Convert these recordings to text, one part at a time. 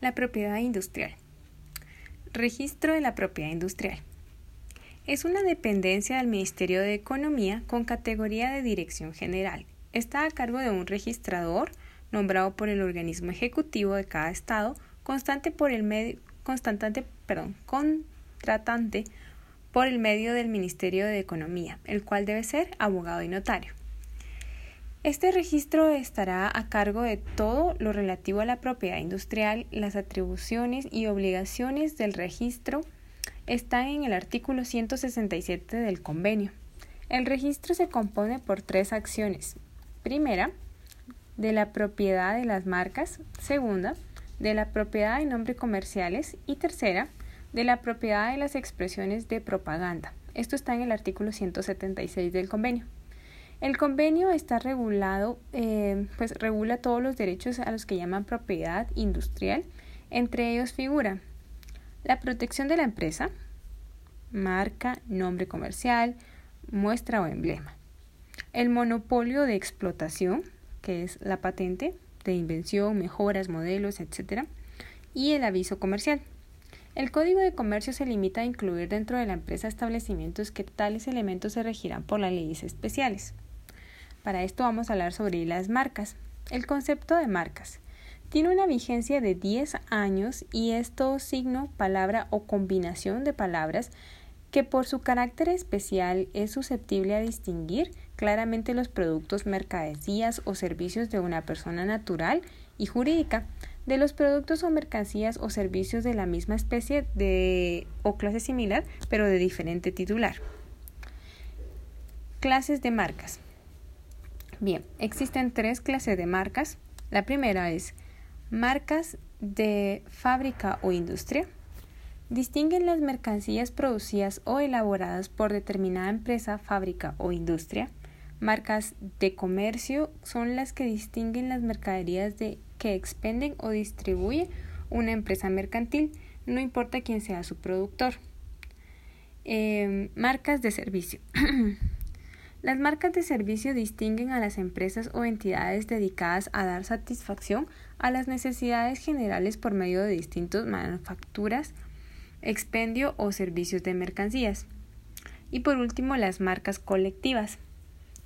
La propiedad industrial. Registro de la propiedad industrial. Es una dependencia del Ministerio de Economía con categoría de Dirección General. Está a cargo de un registrador nombrado por el organismo ejecutivo de cada estado, constante por el medio, constante, perdón, contratante por el medio del Ministerio de Economía, el cual debe ser abogado y notario. Este registro estará a cargo de todo lo relativo a la propiedad industrial, las atribuciones y obligaciones del registro están en el artículo 167 del convenio. El registro se compone por tres acciones. Primera, de la propiedad de las marcas. Segunda, de la propiedad de nombres comerciales. Y tercera, de la propiedad de las expresiones de propaganda. Esto está en el artículo 176 del convenio. El convenio está regulado, eh, pues regula todos los derechos a los que llaman propiedad industrial. Entre ellos figura la protección de la empresa, marca, nombre comercial, muestra o emblema. El monopolio de explotación, que es la patente de invención, mejoras, modelos, etc. Y el aviso comercial. El Código de Comercio se limita a incluir dentro de la empresa establecimientos que tales elementos se regirán por las leyes especiales. Para esto vamos a hablar sobre las marcas. El concepto de marcas tiene una vigencia de 10 años y es todo signo, palabra o combinación de palabras que por su carácter especial es susceptible a distinguir claramente los productos, mercancías o servicios de una persona natural y jurídica de los productos o mercancías o servicios de la misma especie de o clase similar pero de diferente titular. Clases de marcas. Bien, existen tres clases de marcas. La primera es marcas de fábrica o industria. Distinguen las mercancías producidas o elaboradas por determinada empresa, fábrica o industria. Marcas de comercio son las que distinguen las mercaderías de que expenden o distribuye una empresa mercantil, no importa quién sea su productor. Eh, marcas de servicio. Las marcas de servicio distinguen a las empresas o entidades dedicadas a dar satisfacción a las necesidades generales por medio de distintas manufacturas, expendio o servicios de mercancías. Y por último, las marcas colectivas.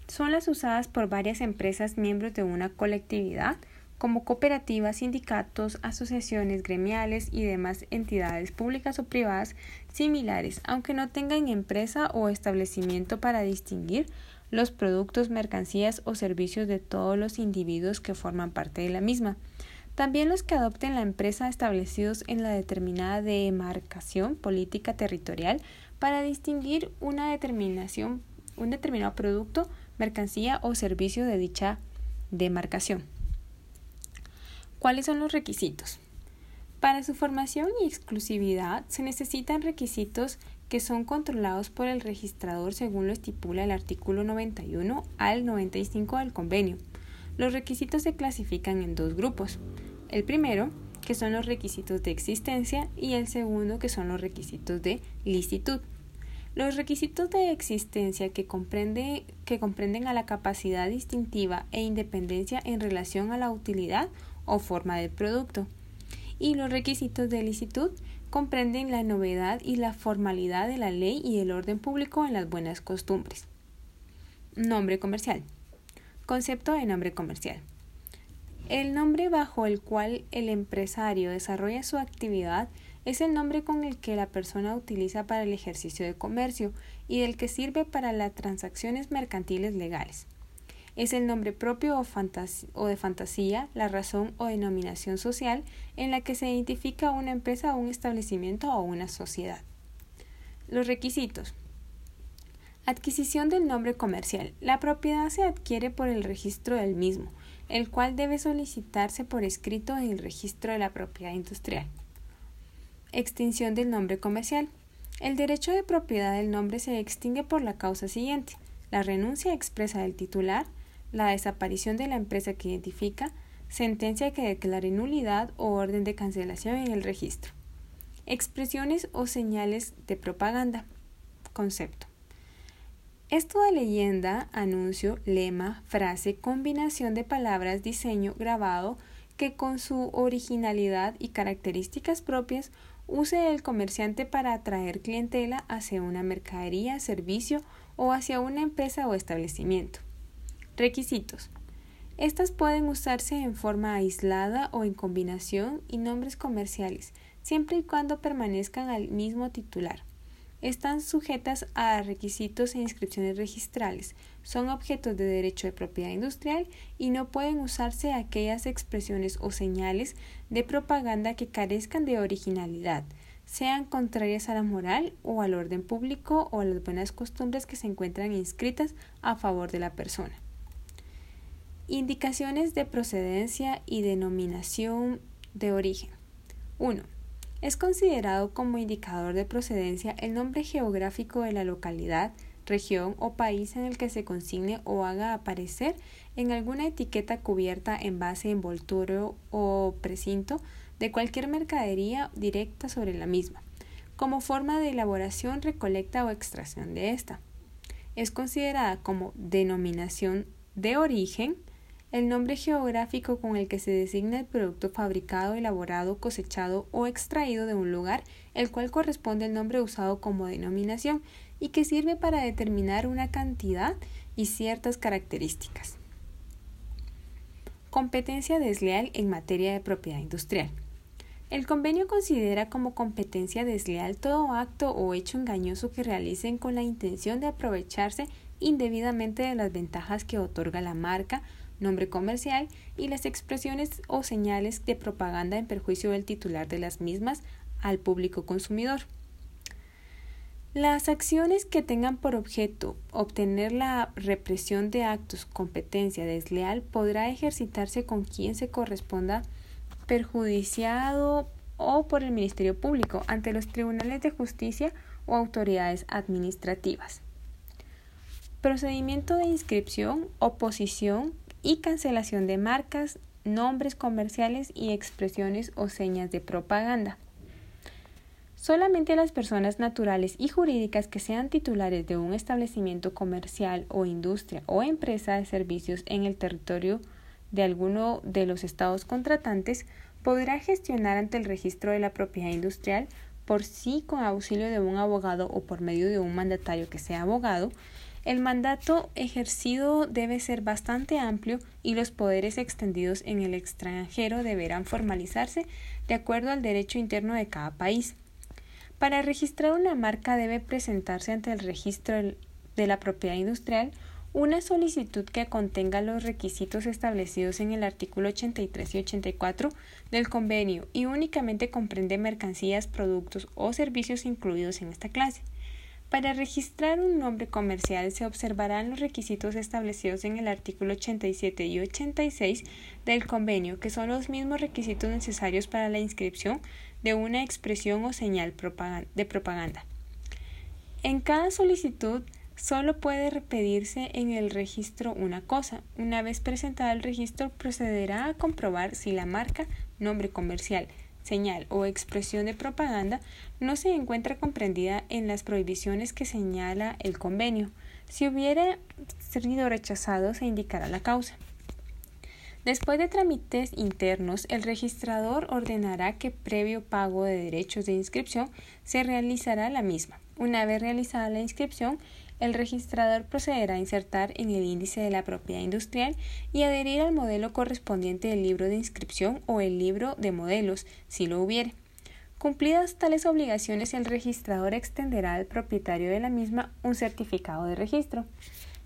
Son las usadas por varias empresas miembros de una colectividad, como cooperativas, sindicatos, asociaciones gremiales y demás entidades públicas o privadas similares, aunque no tengan empresa o establecimiento para distinguir los productos, mercancías o servicios de todos los individuos que forman parte de la misma. También los que adopten la empresa establecidos en la determinada demarcación política territorial para distinguir una determinación, un determinado producto, mercancía o servicio de dicha demarcación. ¿Cuáles son los requisitos? Para su formación y exclusividad se necesitan requisitos que son controlados por el registrador según lo estipula el artículo 91 al 95 del convenio. Los requisitos se clasifican en dos grupos. El primero, que son los requisitos de existencia, y el segundo, que son los requisitos de licitud. Los requisitos de existencia que, comprende, que comprenden a la capacidad distintiva e independencia en relación a la utilidad o forma del producto. Y los requisitos de licitud comprenden la novedad y la formalidad de la ley y el orden público en las buenas costumbres. Nombre comercial. Concepto de nombre comercial. El nombre bajo el cual el empresario desarrolla su actividad es el nombre con el que la persona utiliza para el ejercicio de comercio y del que sirve para las transacciones mercantiles legales es el nombre propio o, de fantasía, la razón o denominación social en la que se identifica una empresa, un establecimiento o una sociedad. Los requisitos. Adquisición del nombre comercial. La propiedad se adquiere por el registro del mismo, el cual debe solicitarse por escrito en el registro de la propiedad industrial. Extinción del nombre comercial. El derecho de propiedad del nombre se extingue por la causa siguiente. La renuncia expresa del titular, la desaparición de la empresa que identifica, sentencia que declare nulidad o orden de cancelación en el registro. Expresiones o señales de propaganda. Concepto. Esto de leyenda, anuncio, lema, frase, combinación de palabras, diseño, grabado, que con su originalidad y características propias use el comerciante para atraer clientela hacia una mercadería, servicio o hacia una empresa o establecimiento. Requisitos. Estas pueden usarse en forma aislada o en combinación y nombres comerciales, siempre y cuando permanezcan al mismo titular. Están sujetas a requisitos e inscripciones registrales, son objetos de derecho de propiedad industrial y no pueden usarse aquellas expresiones o señales de propaganda que carezcan de originalidad, sean contrarias a la moral o al orden público o a las buenas costumbres que se encuentran inscritas a favor de la persona. Indicaciones de procedencia y denominación de origen. 1. Es considerado como indicador de procedencia el nombre geográfico de la localidad, región o país en el que se consigne o haga aparecer en alguna etiqueta cubierta, en base, envoltorio o precinto de cualquier mercadería directa sobre la misma, como forma de elaboración, recolecta o extracción de esta. Es considerada como denominación de origen el nombre geográfico con el que se designa el producto fabricado, elaborado, cosechado o extraído de un lugar, el cual corresponde al nombre usado como denominación y que sirve para determinar una cantidad y ciertas características. Competencia desleal en materia de propiedad industrial. El convenio considera como competencia desleal todo acto o hecho engañoso que realicen con la intención de aprovecharse indebidamente de las ventajas que otorga la marca, nombre comercial y las expresiones o señales de propaganda en perjuicio del titular de las mismas al público consumidor. Las acciones que tengan por objeto obtener la represión de actos competencia desleal podrá ejercitarse con quien se corresponda perjudiciado o por el Ministerio Público ante los tribunales de justicia o autoridades administrativas. Procedimiento de inscripción, oposición y cancelación de marcas, nombres comerciales y expresiones o señas de propaganda. Solamente las personas naturales y jurídicas que sean titulares de un establecimiento comercial o industria o empresa de servicios en el territorio de alguno de los estados contratantes podrá gestionar ante el registro de la propiedad industrial por sí con auxilio de un abogado o por medio de un mandatario que sea abogado el mandato ejercido debe ser bastante amplio y los poderes extendidos en el extranjero deberán formalizarse de acuerdo al derecho interno de cada país. Para registrar una marca debe presentarse ante el registro de la propiedad industrial una solicitud que contenga los requisitos establecidos en el artículo 83 y 84 del convenio y únicamente comprende mercancías, productos o servicios incluidos en esta clase. Para registrar un nombre comercial se observarán los requisitos establecidos en el artículo 87 y 86 del convenio, que son los mismos requisitos necesarios para la inscripción de una expresión o señal de propaganda. En cada solicitud solo puede pedirse en el registro una cosa. Una vez presentado el registro, procederá a comprobar si la marca, nombre comercial, señal o expresión de propaganda no se encuentra comprendida en las prohibiciones que señala el convenio. Si hubiera sido rechazado, se indicará la causa. Después de trámites internos, el registrador ordenará que previo pago de derechos de inscripción se realizará la misma. Una vez realizada la inscripción, el registrador procederá a insertar en el índice de la propiedad industrial y adherir al modelo correspondiente del libro de inscripción o el libro de modelos, si lo hubiere. Cumplidas tales obligaciones, el registrador extenderá al propietario de la misma un certificado de registro.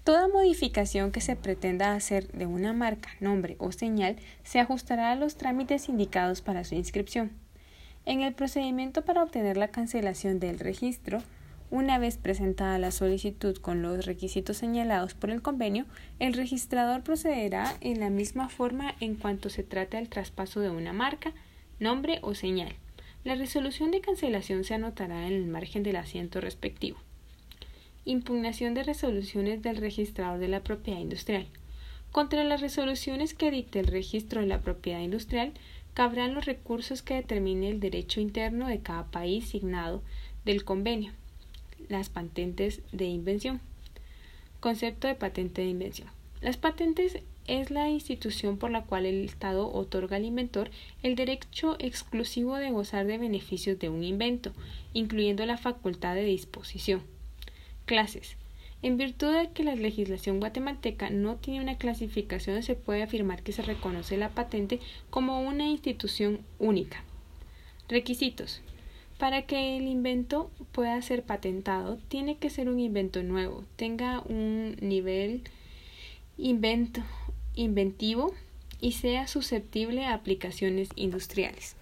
Toda modificación que se pretenda hacer de una marca, nombre o señal se ajustará a los trámites indicados para su inscripción. En el procedimiento para obtener la cancelación del registro, una vez presentada la solicitud con los requisitos señalados por el convenio, el registrador procederá en la misma forma en cuanto se trate del traspaso de una marca, nombre o señal. La resolución de cancelación se anotará en el margen del asiento respectivo. Impugnación de resoluciones del registrador de la propiedad industrial. Contra las resoluciones que dicte el registro de la propiedad industrial, cabrán los recursos que determine el derecho interno de cada país signado del convenio las patentes de invención. Concepto de patente de invención. Las patentes es la institución por la cual el Estado otorga al inventor el derecho exclusivo de gozar de beneficios de un invento, incluyendo la facultad de disposición. Clases. En virtud de que la legislación guatemalteca no tiene una clasificación, se puede afirmar que se reconoce la patente como una institución única. Requisitos. Para que el invento pueda ser patentado, tiene que ser un invento nuevo, tenga un nivel invento, inventivo y sea susceptible a aplicaciones industriales.